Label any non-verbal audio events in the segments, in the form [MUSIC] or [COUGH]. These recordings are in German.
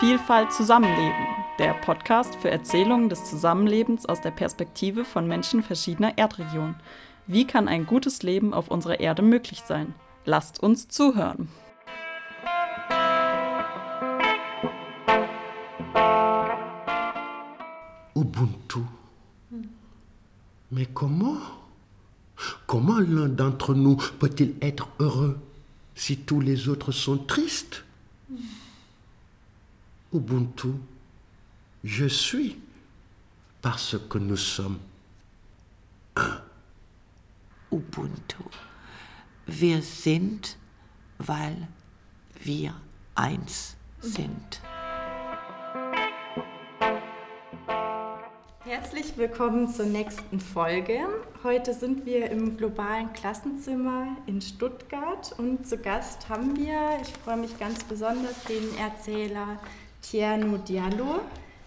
Vielfalt Zusammenleben, der Podcast für Erzählungen des Zusammenlebens aus der Perspektive von Menschen verschiedener Erdregionen. Wie kann ein gutes Leben auf unserer Erde möglich sein? Lasst uns zuhören. Ubuntu. Mais comment Comment l'un d'entre nous peut-il être heureux si tous les autres sont tristes Ubuntu, je suis parce que nous sommes un. Ubuntu. Wir sind, weil wir eins sind. Herzlich willkommen zur nächsten Folge. Heute sind wir im globalen Klassenzimmer in Stuttgart und zu Gast haben wir, ich freue mich ganz besonders, den Erzähler Tierno Diallo.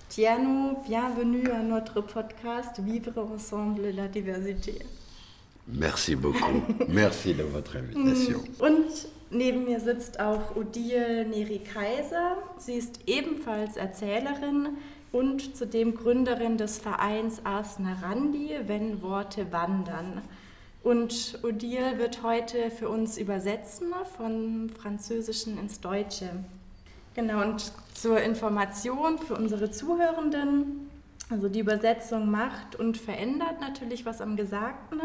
Tierno, bienvenue à notre podcast Vivre ensemble la diversité. Merci beaucoup. [LAUGHS] Merci de votre invitation. Und neben mir sitzt auch Odile Neri Kaiser. Sie ist ebenfalls Erzählerin und zudem Gründerin des Vereins Ars Narandi, wenn Worte wandern. Und Odile wird heute für uns übersetzen vom Französischen ins Deutsche. Genau, und zur Information für unsere Zuhörenden, also die Übersetzung macht und verändert natürlich was am Gesagten.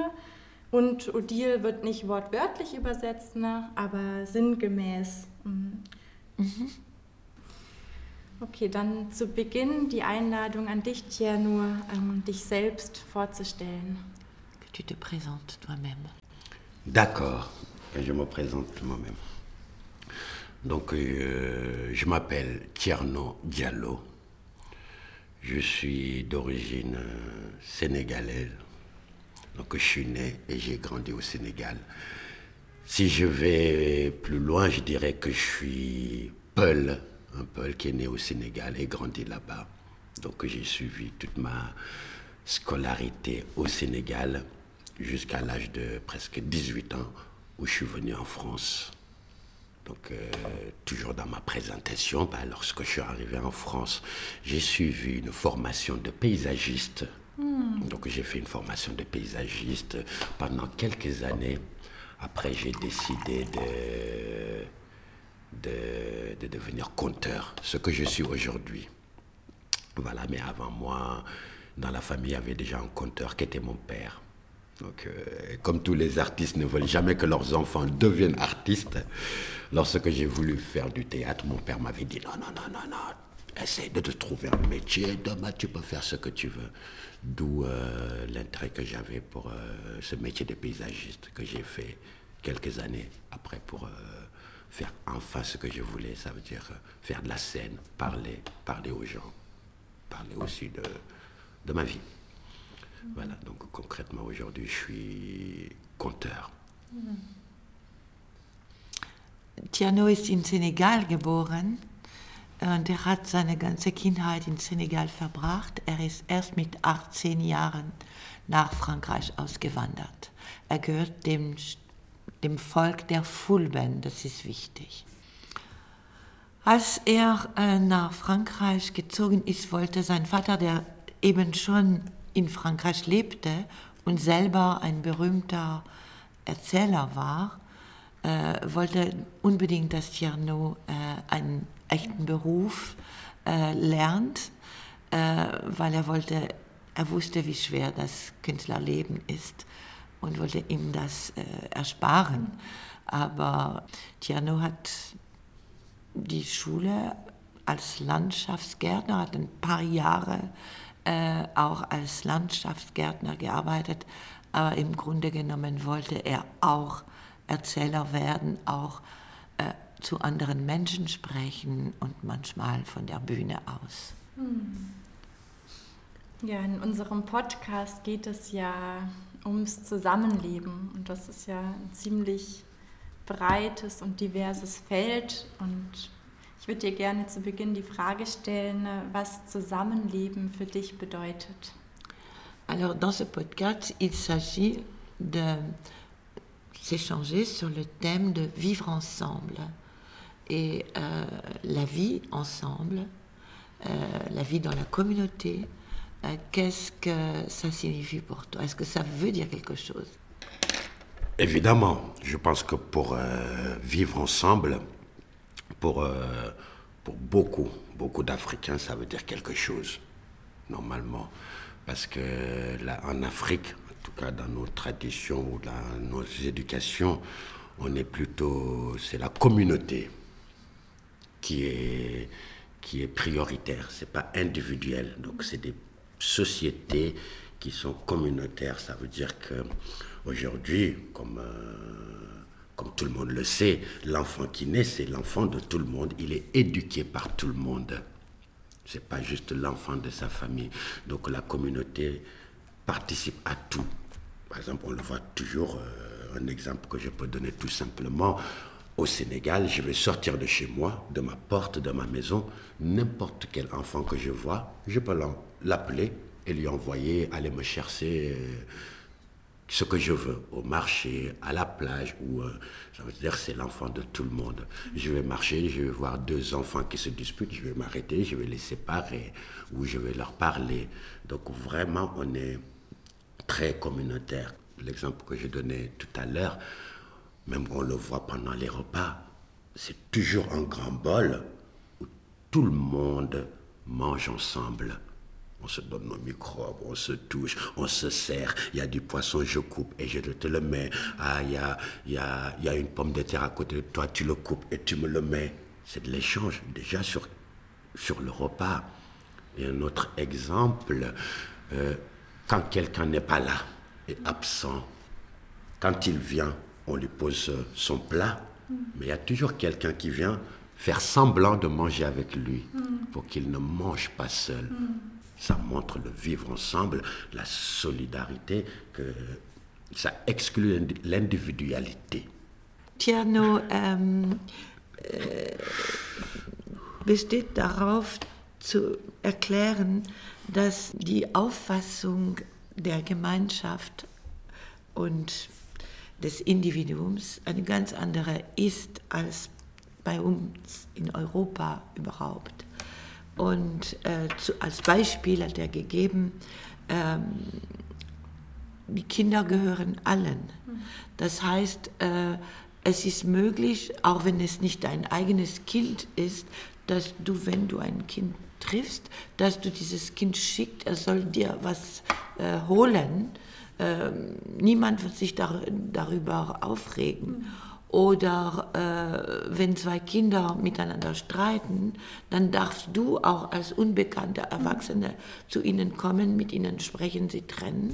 Und Odile wird nicht wortwörtlich übersetzen, aber sinngemäß. Mhm. Okay, dann zu Beginn die Einladung an dich, Tierno, ähm, dich selbst vorzustellen. Que tu te présentes toi-même. D'accord, je me présente moi-même. Donc, euh, je m'appelle Tierno Diallo. Je suis d'origine euh, sénégalaise. Donc, je suis né et j'ai grandi au Sénégal. Si je vais plus loin, je dirais que je suis Peul, un Peul qui est né au Sénégal et grandi là-bas. Donc, j'ai suivi toute ma scolarité au Sénégal jusqu'à l'âge de presque 18 ans où je suis venu en France. Donc, euh, toujours dans ma présentation, bah, lorsque je suis arrivé en France, j'ai suivi une formation de paysagiste. Donc, j'ai fait une formation de paysagiste pendant quelques années. Après, j'ai décidé de, de, de devenir conteur, ce que je suis aujourd'hui. Voilà, mais avant moi, dans la famille, il y avait déjà un conteur qui était mon père. Donc, euh, comme tous les artistes ne veulent jamais que leurs enfants deviennent artistes, lorsque j'ai voulu faire du théâtre, mon père m'avait dit non, non, non, non, non, essaye de te trouver un métier, demain tu peux faire ce que tu veux. D'où euh, l'intérêt que j'avais pour euh, ce métier de paysagiste que j'ai fait quelques années après pour euh, faire enfin ce que je voulais, ça veut dire faire de la scène, parler, parler aux gens, parler aussi de, de ma vie. Voilà, donc concrètement aujourd'hui je suis conteur. Tiano ist in Senegal geboren und er hat seine ganze Kindheit in Senegal verbracht. Er ist erst mit 18 Jahren nach Frankreich ausgewandert. Er gehört dem, dem Volk der Fulben, das ist wichtig. Als er äh, nach Frankreich gezogen ist, wollte sein Vater, der eben schon in Frankreich lebte und selber ein berühmter Erzähler war, äh, wollte unbedingt, dass Tierno äh, einen echten Beruf äh, lernt, äh, weil er wollte, er wusste, wie schwer das Künstlerleben ist und wollte ihm das äh, ersparen. Aber Tierno hat die Schule als Landschaftsgärtner, hat ein paar Jahre äh, auch als Landschaftsgärtner gearbeitet, aber im Grunde genommen wollte er auch Erzähler werden, auch äh, zu anderen Menschen sprechen und manchmal von der Bühne aus. Ja, in unserem Podcast geht es ja ums Zusammenleben und das ist ja ein ziemlich breites und diverses Feld und ich würde dir gerne zu Beginn die Frage stellen, was Zusammenleben für dich bedeutet. Alors dans ce podcast, il s'agit de s'échanger sur le thème de vivre ensemble. Et euh, la vie ensemble, la vie dans la communauté, qu'est-ce que ça signifie pour toi? Est-ce que ça veut dire quelque chose? Évidemment, je pense que pour vivre ensemble, pour, pour beaucoup, beaucoup d'Africains, ça veut dire quelque chose, normalement. Parce que là, en Afrique, dans nos traditions ou dans nos éducations, on est plutôt, c'est la communauté qui est, qui est prioritaire, c'est pas individuel. Donc c'est des sociétés qui sont communautaires. Ça veut dire que aujourd'hui, comme, euh, comme tout le monde le sait, l'enfant qui naît, c'est l'enfant de tout le monde. Il est éduqué par tout le monde. C'est pas juste l'enfant de sa famille. Donc la communauté participe à tout. Par exemple, on le voit toujours. Euh, un exemple que je peux donner tout simplement. Au Sénégal, je vais sortir de chez moi, de ma porte, de ma maison, n'importe quel enfant que je vois, je peux l'appeler et lui envoyer aller me chercher euh, ce que je veux, au marché, à la plage, ou euh, ça veut dire c'est l'enfant de tout le monde. Je vais marcher, je vais voir deux enfants qui se disputent, je vais m'arrêter, je vais les séparer, ou je vais leur parler. Donc vraiment, on est très communautaire l'exemple que j'ai donné tout à l'heure, même on le voit pendant les repas, c'est toujours un grand bol où tout le monde mange ensemble. On se donne nos microbes, on se touche, on se sert. Il y a du poisson, je coupe et je te le mets. Ah, il y a, y a, y a une pomme de terre à côté de toi, tu le coupes et tu me le mets. C'est de l'échange déjà sur, sur le repas. Et un autre exemple, euh, quand quelqu'un n'est pas là, est absent. Quand il vient, on lui pose son plat, mais il y a toujours quelqu'un qui vient faire semblant de manger avec lui pour qu'il ne mange pas seul. Ça montre le vivre ensemble, la solidarité, que ça exclut l'individualité. Ähm, äh, besteht darauf zu erklären, dass die Auffassung der Gemeinschaft und des Individuums eine ganz andere ist als bei uns in Europa überhaupt. Und äh, zu, als Beispiel hat er gegeben, ähm, die Kinder gehören allen. Das heißt, äh, es ist möglich, auch wenn es nicht dein eigenes Kind ist, dass du, wenn du ein Kind triffst, dass du dieses Kind schickt, er soll dir was äh, holen. Äh, niemand wird sich dar darüber aufregen. Oder äh, wenn zwei Kinder miteinander streiten, dann darfst du auch als unbekannter Erwachsene zu ihnen kommen, mit ihnen sprechen, sie trennen.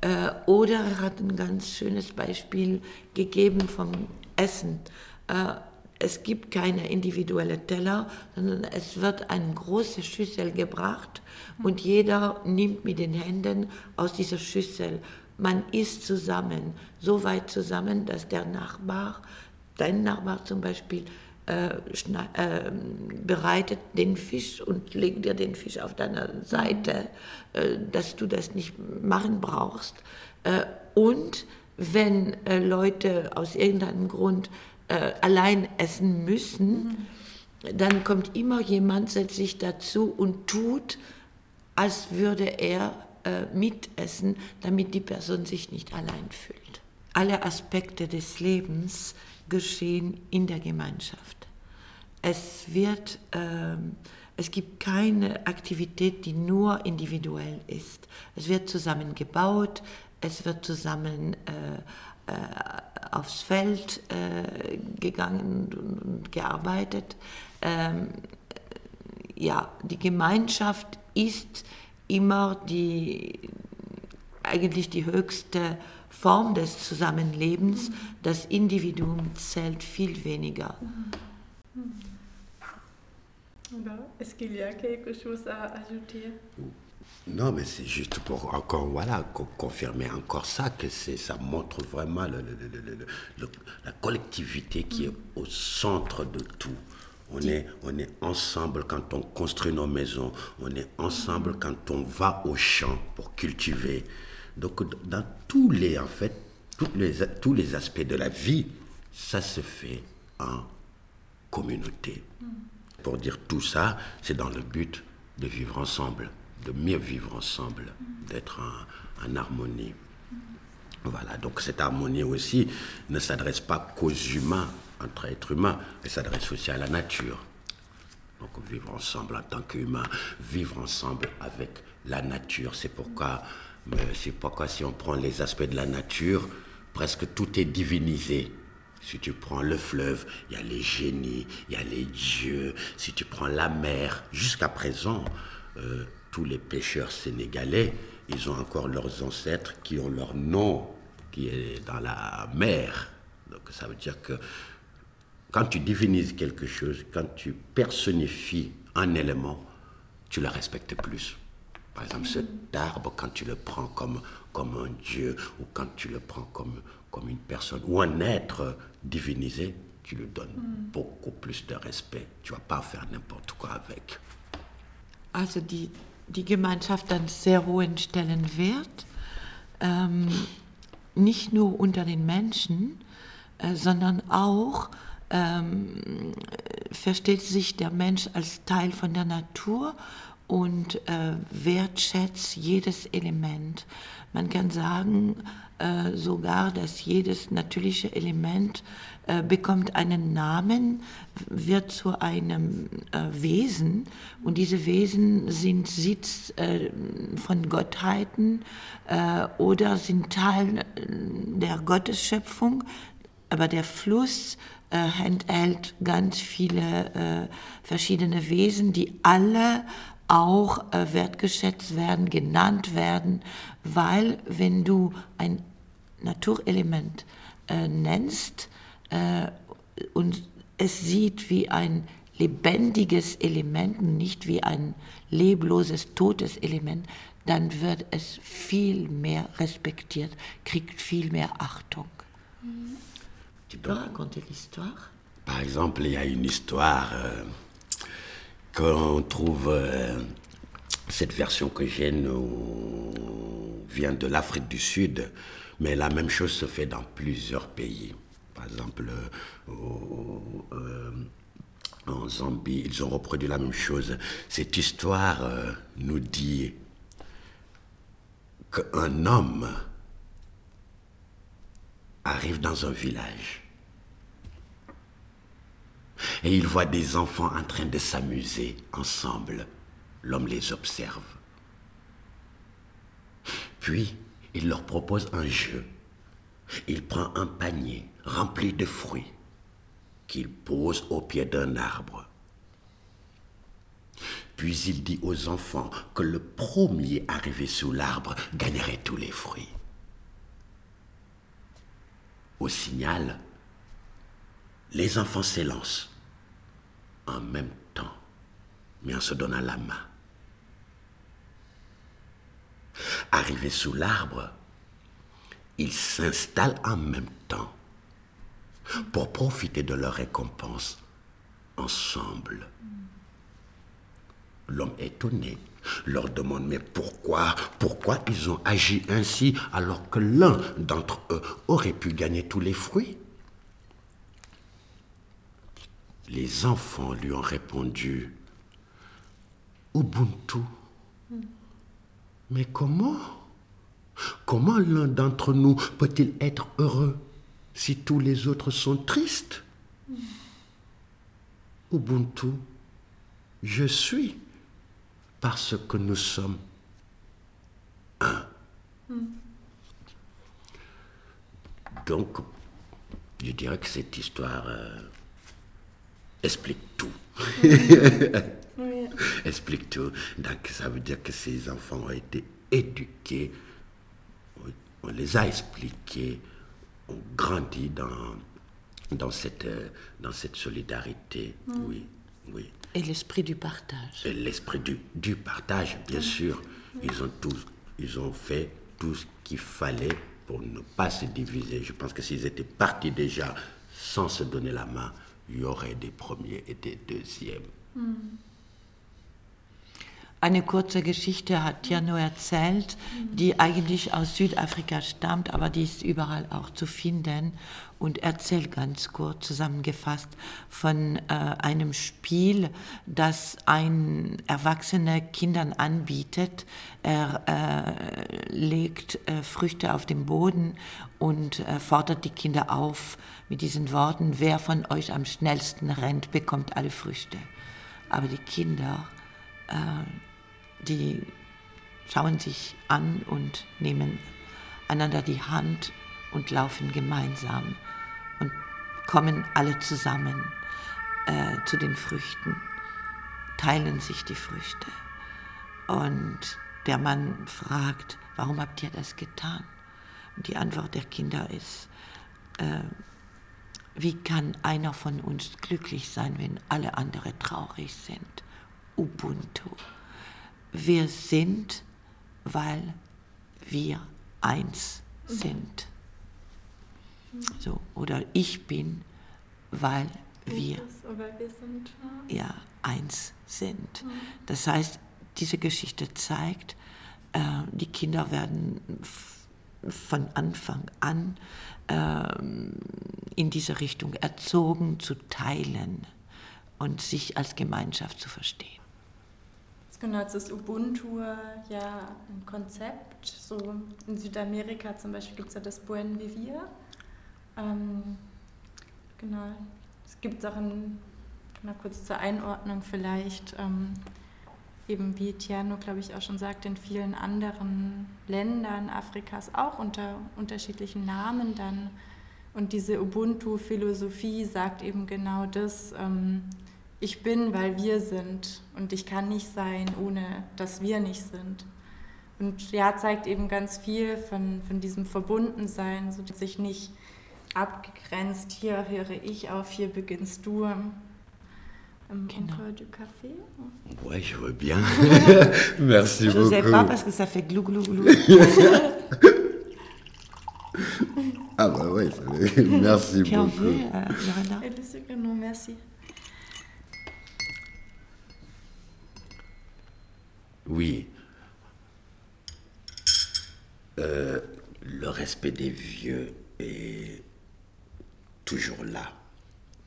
Äh, oder er hat ein ganz schönes Beispiel gegeben vom Essen. Äh, es gibt keine individuelle Teller, sondern es wird eine große Schüssel gebracht und jeder nimmt mit den Händen aus dieser Schüssel. Man isst zusammen, so weit zusammen, dass der Nachbar, dein Nachbar zum Beispiel, äh, äh, bereitet den Fisch und legt dir den Fisch auf deiner Seite, äh, dass du das nicht machen brauchst. Äh, und wenn äh, Leute aus irgendeinem Grund äh, allein essen müssen, mhm. dann kommt immer jemand, setzt sich dazu und tut, als würde er äh, mitessen, damit die Person sich nicht allein fühlt. Alle Aspekte des Lebens geschehen in der Gemeinschaft. Es wird, äh, es gibt keine Aktivität, die nur individuell ist. Es wird zusammen gebaut, es wird zusammen äh, aufs Feld äh, gegangen und gearbeitet. Ähm, ja, die Gemeinschaft ist immer die, eigentlich die höchste Form des Zusammenlebens. Das Individuum zählt viel weniger. Est-ce qu'il y a quelque chose Non, mais c'est juste pour encore, voilà, confirmer encore ça, que ça montre vraiment le, le, le, la collectivité qui est au centre de tout. On est, on est ensemble quand on construit nos maisons, on est ensemble quand on va au champ pour cultiver. Donc dans tous les, en fait, les, tous les aspects de la vie, ça se fait en communauté. pour dire tout ça, c'est dans le but de vivre ensemble, de mieux vivre ensemble, d'être en, harmonie. Voilà, donc cette harmonie aussi ne s'adresse pas qu'aux humains, entre êtres humains, elle s'adresse aussi à la nature. Donc vivre ensemble en tant qu'humain, vivre ensemble avec la nature. C'est pourquoi, euh, pourquoi si on prend les aspects de la nature, presque tout est divinisé. Si tu prends le fleuve, il y a les génies, il y a les dieux. Si tu prends la mer, jusqu'à présent, euh, tous les pêcheurs sénégalais, ils ont encore leurs ancêtres qui ont leur nom qui est dans la mer. Donc ça veut dire que quand tu divinises quelque chose, quand tu personnifies un élément, tu le respectes plus. Par exemple, cet arbre, quand tu le prends comme, comme un dieu, ou quand tu le prends comme, comme une personne, ou un être divinisé, tu lui donnes beaucoup plus de respect. Tu vas pas faire n'importe quoi avec. Also die, die Gemeinschaft an sehr hohen Stellenwert, ähm, nicht nur unter den Menschen, äh, sondern auch ähm, versteht sich der Mensch als Teil von der Natur und äh, wertschätzt jedes Element. Man kann sagen äh, sogar, dass jedes natürliche Element äh, bekommt einen Namen, wird zu einem äh, Wesen und diese Wesen sind Sitz äh, von Gottheiten oder sind Teil der Gottesschöpfung, aber der Fluss enthält ganz viele verschiedene Wesen, die alle auch äh, wertgeschätzt werden, genannt werden, weil wenn du ein Naturelement äh, nennst äh, und es sieht wie ein lebendiges Element, nicht wie ein lebloses, totes Element, dann wird es viel mehr respektiert, kriegt viel mehr Achtung. Tu peux raconter l'histoire Par exemple, il y a une histoire euh, qu'on trouve. euh, cette version que j'ai nous, vient de l'Afrique du Sud, mais la même chose se fait dans plusieurs pays. Par exemple, euh, euh, en Zambie, ils ont reproduit la même chose. Cette histoire euh, nous dit qu'un homme arrive dans un village et il voit des enfants en train de s'amuser ensemble. L'homme les observe. Puis, il leur propose un jeu. Il prend un panier rempli de fruits qu'il pose au pied d'un arbre. Puis il dit aux enfants que le premier arrivé sous l'arbre gagnerait tous les fruits. Au signal, les enfants s'élancent en même temps, mais en se donnant la main. Arrivés sous l'arbre, ils s'installent en même temps pour profiter de leur récompense ensemble. L'homme étonné leur demande mais pourquoi, pourquoi ils ont agi ainsi alors que l'un d'entre eux aurait pu gagner tous les fruits? Les enfants lui ont répondu Ubuntu. Mais comment? Comment l'un d'entre nous peut-il être heureux si tous les autres sont tristes? Ubuntu, je suis parce que nous sommes un. Donc, je dirais que cette histoire euh, explique tout. Oui. [LAUGHS] explique tout. Donc, ça veut dire que ces enfants ont été éduqués, on- les a expliqués, ont grandi dans, dans, cette, euh, dans cette solidarité. Oui, oui. Et l'esprit du partage. Et l'esprit du, du partage, bien sûr. Ils ont, tous, ils ont fait tout ce qu'il fallait pour ne pas se diviser. Je pense que s'ils étaient partis déjà sans se donner la main, il y aurait des premiers et des deuxièmes. Eine kurze Geschichte hat Tierno erzählt, die eigentlich aus Südafrika stammt, aber die ist überall auch zu finden und erzählt ganz kurz zusammengefasst von äh, einem Spiel, das ein Erwachsener Kindern anbietet. Er äh, legt äh, Früchte auf den Boden und äh, fordert die Kinder auf mit diesen Worten, wer von euch am schnellsten rennt, bekommt alle Früchte. Aber die Kinder, die schauen sich an und nehmen einander die Hand und laufen gemeinsam und kommen alle zusammen äh, zu den Früchten, teilen sich die Früchte. Und der Mann fragt, warum habt ihr das getan? Und die Antwort der Kinder ist, äh, wie kann einer von uns glücklich sein, wenn alle anderen traurig sind? Ubuntu. Wir sind, weil wir eins sind. So, oder ich bin, weil wir, ja, eins sind. Das heißt, diese Geschichte zeigt, äh, die Kinder werden von Anfang an äh, in diese Richtung erzogen, zu teilen und sich als Gemeinschaft zu verstehen. Genau, jetzt ist Ubuntu ja ein Konzept. So in Südamerika zum Beispiel gibt es ja das Buen Vivir. Ähm, genau, es gibt auch in, mal kurz zur Einordnung vielleicht, ähm, eben wie Tiano, glaube ich, auch schon sagt, in vielen anderen Ländern Afrikas auch unter unterschiedlichen Namen dann. Und diese Ubuntu-Philosophie sagt eben genau das, ähm, ich bin, weil wir sind und ich kann nicht sein, ohne dass wir nicht sind. Und ja, zeigt eben ganz viel von, von diesem Verbundensein, so dass ich nicht abgegrenzt, hier höre ich auf, hier beginnst du. Im genau. du Café Ouais, je veux bien. [LAUGHS] Merci je beaucoup. Je ne sais pas parce que ça fait glou glou glou. [LAUGHS] ah bah oui, [LAUGHS] merci Puis beaucoup. Veut, euh, non, merci. Oui. Euh, le respect des vieux est toujours là.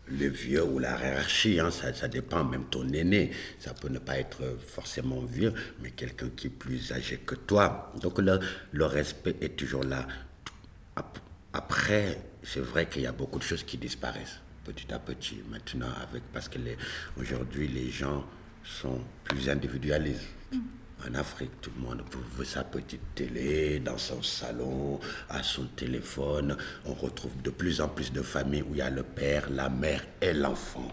Le vieux ou la hiérarchie, hein, ça, dépend, même ton aîné, ça peut ne pas être forcément vieux, mais quelqu'un qui est plus âgé que toi. Donc le, le respect est toujours là. Après, c'est vrai qu'il y a beaucoup de choses qui disparaissent petit à petit maintenant, avec, parce que aujourd'hui les gens sont plus individualistes. Mm. En Afrique, tout le monde veut sa petite télé, dans son salon, à son téléphone. On retrouve de plus en plus de familles où il y a le père, la mère et l'enfant.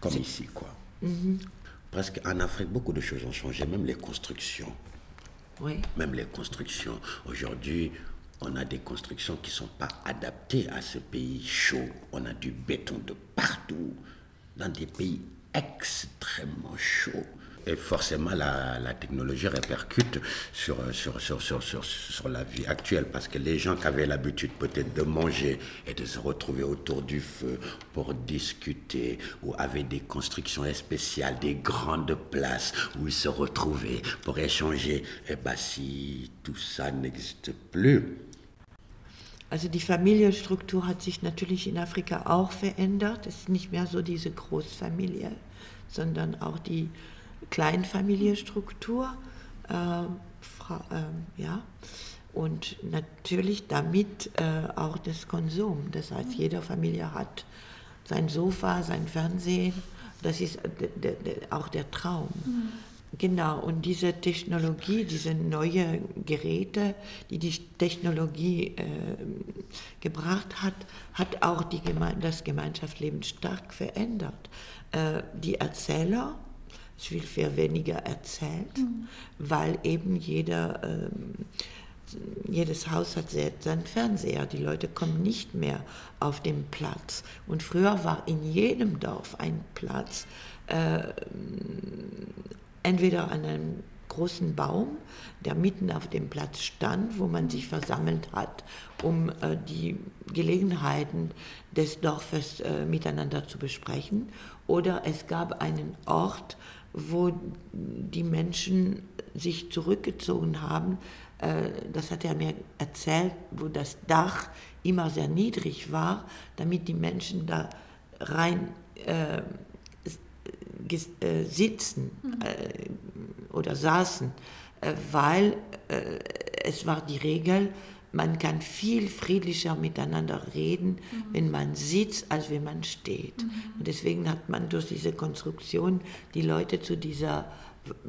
Comme ici, quoi. Mm-hmm. Parce qu'en Afrique, beaucoup de choses ont changé, même les constructions. Oui. Même les constructions. Aujourd'hui, on a des constructions qui ne sont pas adaptées à ce pays chaud. On a du béton de partout, dans des pays extrêmement chauds. Et forcément, la, la technologie répercute sur, sur, sur, sur, sur, la vie actuelle parce que les gens qui avaient l'habitude peut-être de manger et de se retrouver autour du feu pour discuter ou avaient des constructions spéciales, des grandes places où ils se retrouvaient pour échanger, et eh bien si tout ça n'existe plus, Also die Familienstruktur hat sich natürlich in Afrika auch verändert. Es ist nicht mehr so diese Großfamilie, sondern auch die Kleinfamilienstruktur. Äh, äh, ja. Und natürlich damit äh, auch das Konsum. Das heißt, jede Familie hat sein Sofa, sein Fernsehen. Das ist auch der Traum. Mhm. Genau, und diese Technologie, diese neuen Geräte, die die Technologie äh, gebracht hat, hat auch Geme das Gemeinschaftsleben stark verändert. Äh, die Erzähler, es wird viel weniger erzählt, mhm. weil eben jeder, äh, jedes Haus hat seinen Fernseher. Die Leute kommen nicht mehr auf den Platz. Und früher war in jedem Dorf ein Platz, äh, entweder an einem großen Baum, der mitten auf dem Platz stand, wo man sich versammelt hat, um äh, die Gelegenheiten des Dorfes äh, miteinander zu besprechen. Oder es gab einen Ort, wo die Menschen sich zurückgezogen haben. Äh, das hat er mir erzählt, wo das Dach immer sehr niedrig war, damit die Menschen da rein äh, äh, sitzen mhm. äh, oder saßen, äh, weil äh, es war die Regel, man kann viel friedlicher miteinander reden, mhm. wenn man sitzt, als wenn man steht. Mhm. Und deswegen hat man durch diese Konstruktion die Leute zu, dieser,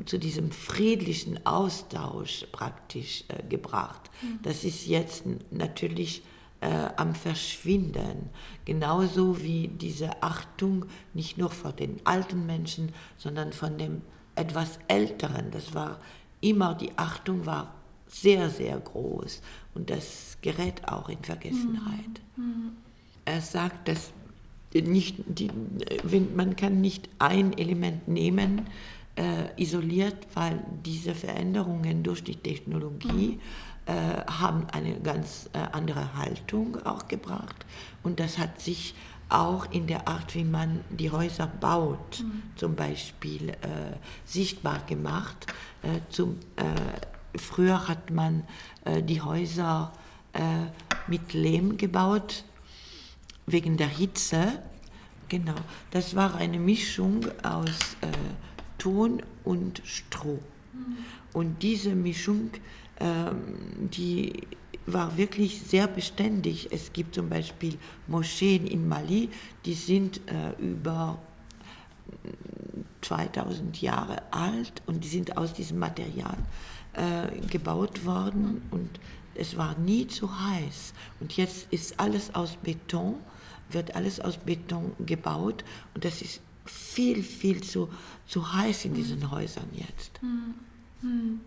zu diesem friedlichen Austausch praktisch äh, gebracht. Mhm. Das ist jetzt natürlich äh, am Verschwinden. Genauso wie diese Achtung nicht nur vor den alten Menschen, sondern von dem etwas Älteren. Das war immer, die Achtung war sehr, sehr groß und das gerät auch in Vergessenheit. Mhm. Er sagt, dass nicht die, man kann nicht ein Element nehmen, äh, isoliert, weil diese Veränderungen durch die Technologie mhm. äh, haben eine ganz äh, andere Haltung auch gebracht und das hat sich auch in der Art, wie man die Häuser baut, mhm. zum Beispiel äh, sichtbar gemacht. Äh, zum, äh, Früher hat man äh, die Häuser äh, mit Lehm gebaut, wegen der Hitze. Genau, das war eine Mischung aus äh, Ton und Stroh. Mhm. Und diese Mischung, ähm, die war wirklich sehr beständig. Es gibt zum Beispiel Moscheen in Mali, die sind äh, über 2000 Jahre alt und die sind aus diesem Material äh, gebaut worden und es war nie zu heiß. Und jetzt ist alles aus Beton, wird alles aus Beton gebaut und das ist viel, viel zu, zu heiß in diesen Häusern jetzt. Hm. Hm.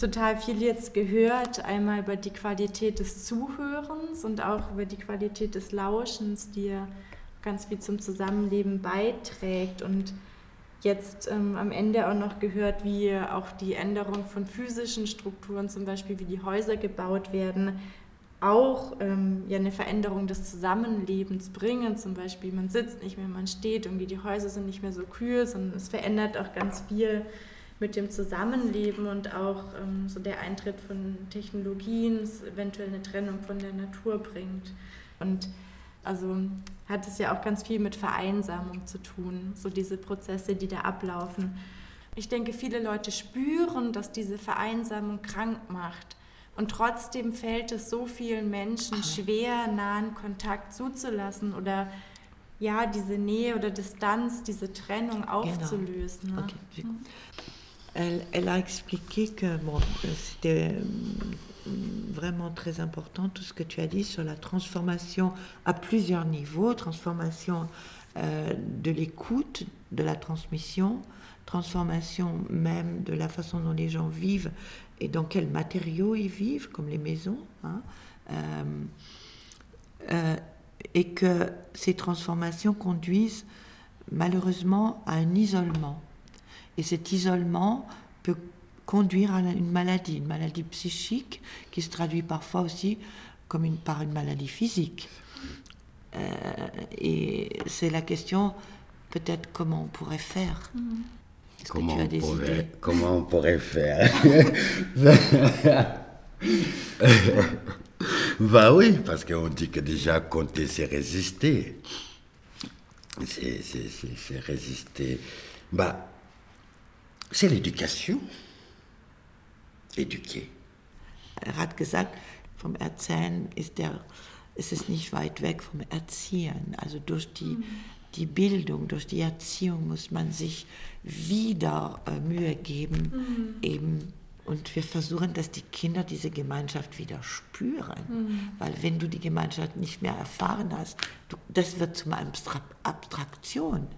Total viel jetzt gehört, einmal über die Qualität des Zuhörens und auch über die Qualität des Lauschens, die ja ganz viel zum Zusammenleben beiträgt. Und jetzt ähm, am Ende auch noch gehört, wie auch die Änderung von physischen Strukturen, zum Beispiel wie die Häuser gebaut werden, auch ähm, ja eine Veränderung des Zusammenlebens bringen. Zum Beispiel, man sitzt nicht mehr, man steht, irgendwie die Häuser sind nicht mehr so kühl, sondern es verändert auch ganz viel mit dem Zusammenleben und auch ähm, so der Eintritt von Technologien, eventuell eine Trennung von der Natur bringt. Und also hat es ja auch ganz viel mit Vereinsamung zu tun, so diese Prozesse, die da ablaufen. Ich denke, viele Leute spüren, dass diese Vereinsamung krank macht. Und trotzdem fällt es so vielen Menschen schwer, nahen Kontakt zuzulassen oder ja, diese Nähe oder Distanz, diese Trennung genau. aufzulösen. Genau. Okay. Elle, a expliqué que c'était vraiment très important tout ce que tu as dit sur la transformation à plusieurs niveaux, transformation euh, de l'écoute, de la transmission, transformation même de la façon dont les gens vivent et dans quels matériaux ils vivent, comme les maisons, hein, euh, euh, et que ces transformations conduisent malheureusement à un isolement. Et cet isolement peut conduire à une maladie, une maladie psychique qui se traduit parfois aussi comme une, par une maladie physique. Euh, et c'est la question peut-être comment on pourrait faire? Comment on, pourrait, [LAUGHS] comment on pourrait faire? [LAUGHS] Bah oui, parce qu'on dit que déjà compter, c'est résister. C'est résister. Bah, c'est l'éducation. éduquer. Er hat gesagt, vom Erzählen ist, der, ist es nicht weit weg vom Erziehen. Also durch die, mhm. die Bildung, durch die Erziehung muss man sich wieder äh, Mühe geben, mhm. eben und wir versuchen, dass die Kinder diese Gemeinschaft wieder spüren. Mhm. Weil wenn du die Gemeinschaft nicht mehr erfahren hast, du, das wird zum Abstraktion.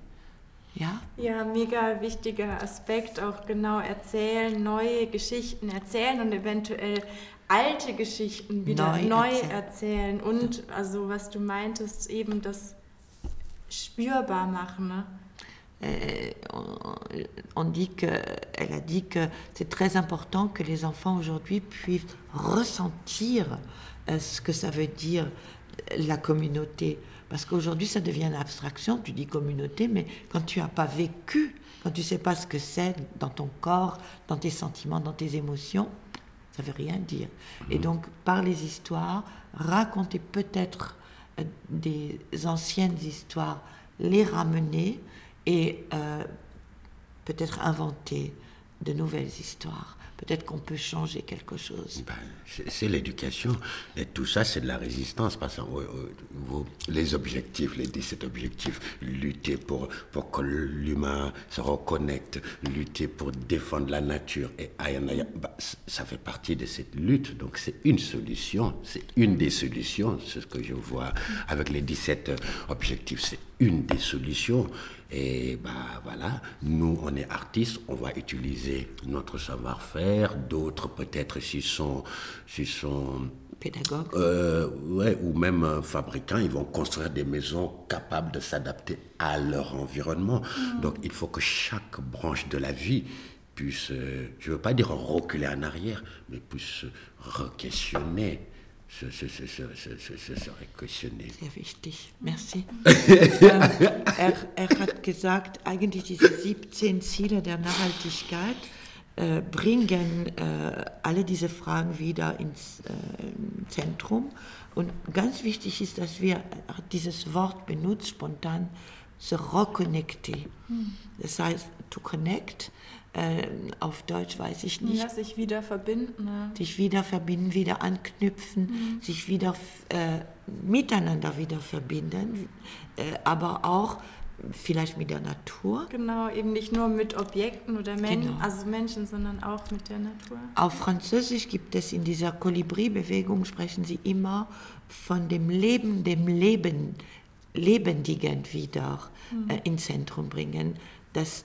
Ja? Ja, mega wichtiger Aspekt, auch genau erzählen, neue Geschichten erzählen und eventuell alte Geschichten wieder neu, neu erzählen. erzählen. Und also was du meintest, eben das spürbar machen. Ne? Euh, on dit que, elle a dit que c'est très important que les enfants aujourd'hui puissent ressentir euh, ce que ça veut dire la communauté. Parce qu'aujourd'hui, ça devient une abstraction, tu dis communauté, mais quand tu n'as pas vécu, quand tu ne sais pas ce que c'est dans ton corps, dans tes sentiments, dans tes émotions, ça ne veut rien dire. Et mhm. donc, par les histoires, raconter peut-être euh, des anciennes histoires, les ramener et euh, peut-être inventer de nouvelles histoires peut-être qu'on peut changer quelque chose. Ben, c'est l'éducation. Et tout ça, c'est de la résistance. Parce que les objectifs, les 17 objectifs, lutter pour, pour que l'humain se reconnecte, lutter pour défendre la nature, et bah, ça fait partie de cette lutte. Donc c'est une solution. C'est une des solutions. C'est ce que je vois avec les 17 objectifs. C'est une des solutions. Et bah voilà, nous on est artistes, on va utiliser notre savoir-faire, d'autres peut-être s'ils sont, s'ils sont pédagogues, euh, ouais, ou même euh, fabricants, ils vont construire des maisons capables de s'adapter à leur environnement. Mm. Donc il faut que chaque branche de la vie puisse, euh, je veux pas dire reculer en arrière, mais puisse re-questionner Sehr wichtig, merci. ähm, er, er, hat gesagt, eigentlich diese 17 Ziele der Nachhaltigkeit äh, bringen äh, alle diese Fragen wieder ins äh, Zentrum. Und ganz wichtig ist, dass wir dieses Wort benutzt, spontan, se reconnecter. Hm. Das heißt, to connect äh, auf Deutsch weiß ich nicht. Ja, sich wieder verbinden. Ja. Sich wieder verbinden, wieder anknüpfen, mhm. sich wieder äh, miteinander wieder verbinden, äh, aber auch vielleicht mit der Natur. Genau, eben nicht nur mit Objekten oder Men genau. also Menschen, sondern auch mit der Natur. Auf Französisch gibt es in dieser Kolibri-Bewegung, sprechen sie immer von dem Leben, dem Leben, Lebendigen wieder mhm. äh, ins Zentrum bringen. Das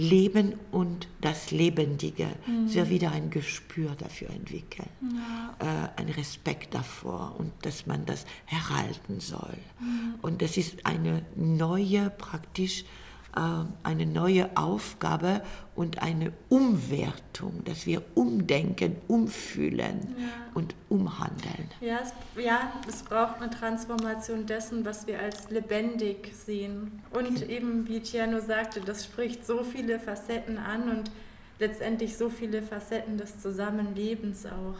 Leben und das Lebendige, mhm. wir wieder ein Gespür dafür entwickeln, ja. äh, ein Respekt davor und dass man das erhalten soll. Mhm. Und das ist eine neue praktisch eine neue Aufgabe und eine Umwertung, dass wir umdenken, umfühlen ja. und umhandeln. Ja es, ja, es braucht eine Transformation dessen, was wir als lebendig sehen. Und okay. eben, wie Tiano sagte, das spricht so viele Facetten an und letztendlich so viele Facetten des Zusammenlebens auch.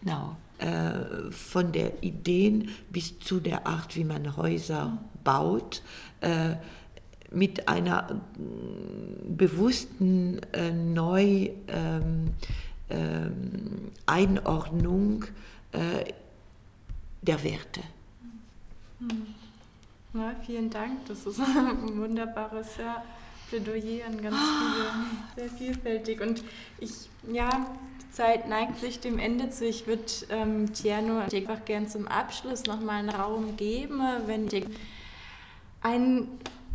Genau. Äh, von der Ideen bis zu der Art, wie man Häuser mhm. baut. Äh, mit einer mm, bewussten äh, Neu ähm, ähm, äh, der Werte. Hm. Ja, vielen Dank, das ist [LAUGHS] ein wunderbares ja, Plädoyer und ganz viele, sehr vielfältig. Und ich, ja, die Zeit neigt sich dem Ende zu. Ich würde ähm, Tierno einfach gern zum Abschluss nochmal einen Raum geben, wenn ein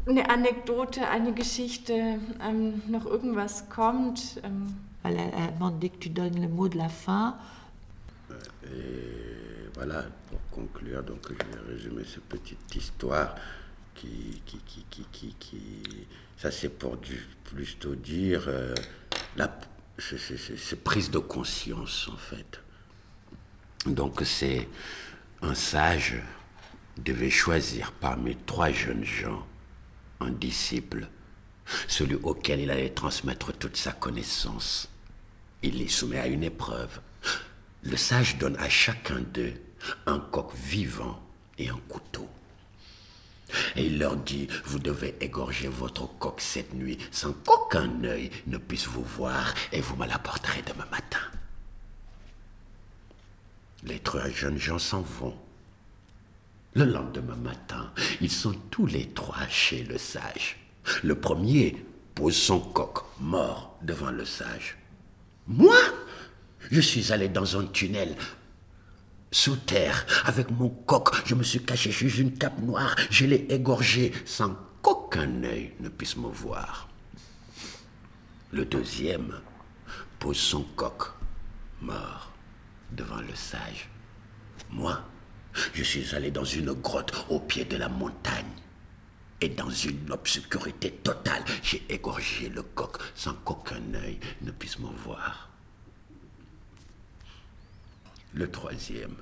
eine Anekdote, eine Geschichte, ähm, noch irgendwas kommt. Ähm. Elle a demandé que tu donnes le mot de la fin. Et voilà, pour conclure, donc je vais résumer cette petite histoire qui, qui, qui, qui, qui, qui ça c'est pour du, plutôt dire euh, la, c'est prise de conscience en fait. Donc c'est un sage devait choisir parmi trois jeunes gens disciple, celui auquel il allait transmettre toute sa connaissance. Il les soumet à une épreuve. Le sage donne à chacun d'eux un coq vivant et un couteau. Et il leur dit, vous devez égorger votre coq cette nuit sans qu'aucun œil ne puisse vous voir et vous me l'apporterez demain matin. Les trois jeunes gens s'en vont. Le lendemain matin, ils sont tous les trois chez le sage. Le premier pose son coq mort devant le sage. Moi, je suis allé dans un tunnel sous terre avec mon coq. Je me suis caché sous une cape noire. Je l'ai égorgé sans qu'aucun œil ne puisse me voir. Le deuxième pose son coq mort devant le sage. Moi, je suis allé dans une grotte au pied de la montagne. Et dans une obscurité totale, j'ai égorgé le coq sans qu'aucun œil ne puisse me voir. Le troisième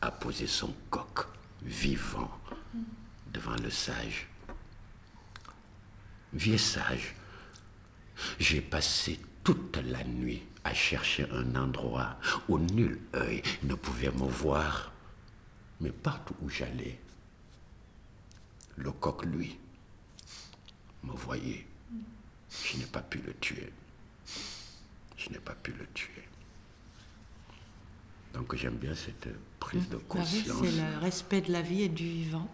a posé son coq vivant devant le sage. Vieux sage, j'ai passé toute la nuit à chercher un endroit où nul œil ne pouvait me voir. Mais partout où j'allais, le coq, lui, me voyait. Je n'ai pas pu le tuer. Je n'ai pas pu le tuer. Donc j'aime bien cette prise de conscience. C'est le respect de la vie et du vivant.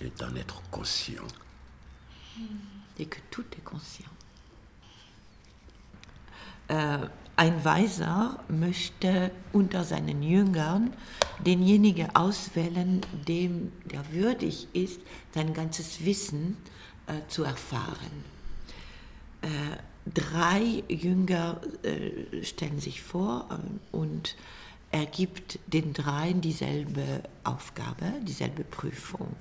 Et d'en être conscient. Et que tout est conscient. Äh, ein Weiser möchte unter seinen Jüngern denjenigen auswählen, dem der würdig ist, sein ganzes Wissen äh, zu erfahren. Äh, drei Jünger äh, stellen sich vor äh, und er gibt den dreien dieselbe Aufgabe, dieselbe Prüfung.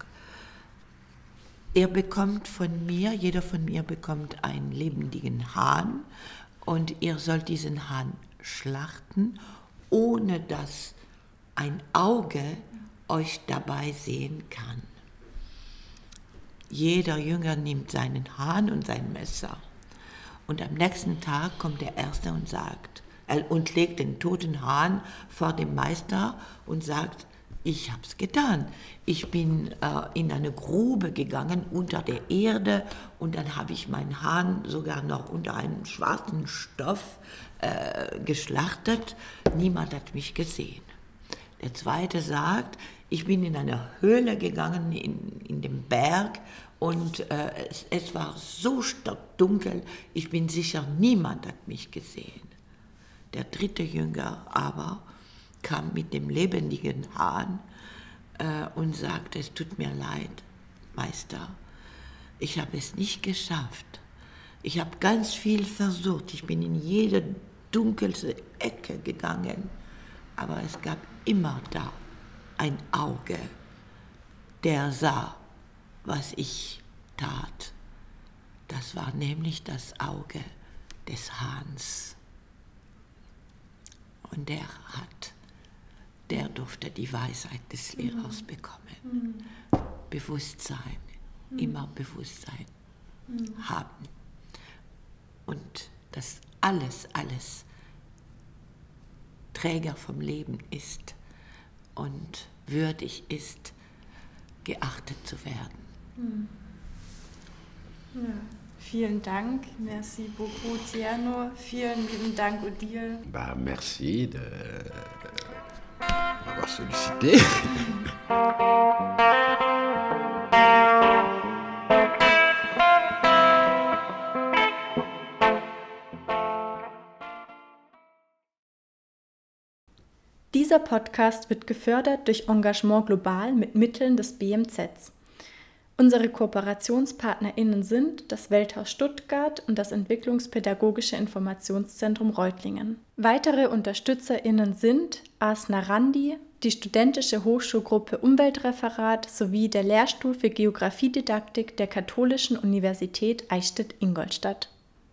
Er bekommt von mir, jeder von mir bekommt einen lebendigen Hahn und ihr sollt diesen Hahn schlachten, ohne dass ein Auge euch dabei sehen kann. Jeder Jünger nimmt seinen Hahn und sein Messer. Und am nächsten Tag kommt der Erste und sagt, und legt den toten Hahn vor dem Meister und sagt, ich habe es getan. Ich bin äh, in eine Grube gegangen unter der Erde und dann habe ich meinen Hahn sogar noch unter einem schwarzen Stoff äh, geschlachtet. Niemand hat mich gesehen. Der zweite sagt, ich bin in eine Höhle gegangen in, in dem Berg und äh, es, es war so stockdunkel, ich bin sicher, niemand hat mich gesehen. Der dritte Jünger aber kam mit dem lebendigen Hahn äh, und sagte, es tut mir leid, Meister, ich habe es nicht geschafft. Ich habe ganz viel versucht, ich bin in jede dunkelste Ecke gegangen, aber es gab immer da ein Auge, der sah, was ich tat. Das war nämlich das Auge des Hahns. Und der hat der durfte die Weisheit des Lehrers mhm. bekommen. Mhm. Bewusstsein, mhm. immer Bewusstsein mhm. haben. Und dass alles, alles Träger vom Leben ist und würdig ist, geachtet zu werden. Mhm. Ja. Vielen Dank, merci beaucoup Tierno, vielen lieben Dank Odile. Bah, merci de, m'avoir sollicité. Dieser Podcast wird gefördert durch Engagement Global mit Mitteln des BMZs. Unsere KooperationspartnerInnen sind das Welthaus Stuttgart und das Entwicklungspädagogische Informationszentrum Reutlingen. Weitere UnterstützerInnen sind Asna Randi, die Studentische Hochschulgruppe Umweltreferat sowie der Lehrstuhl für Geographiedidaktik der Katholischen Universität Eichstätt-Ingolstadt.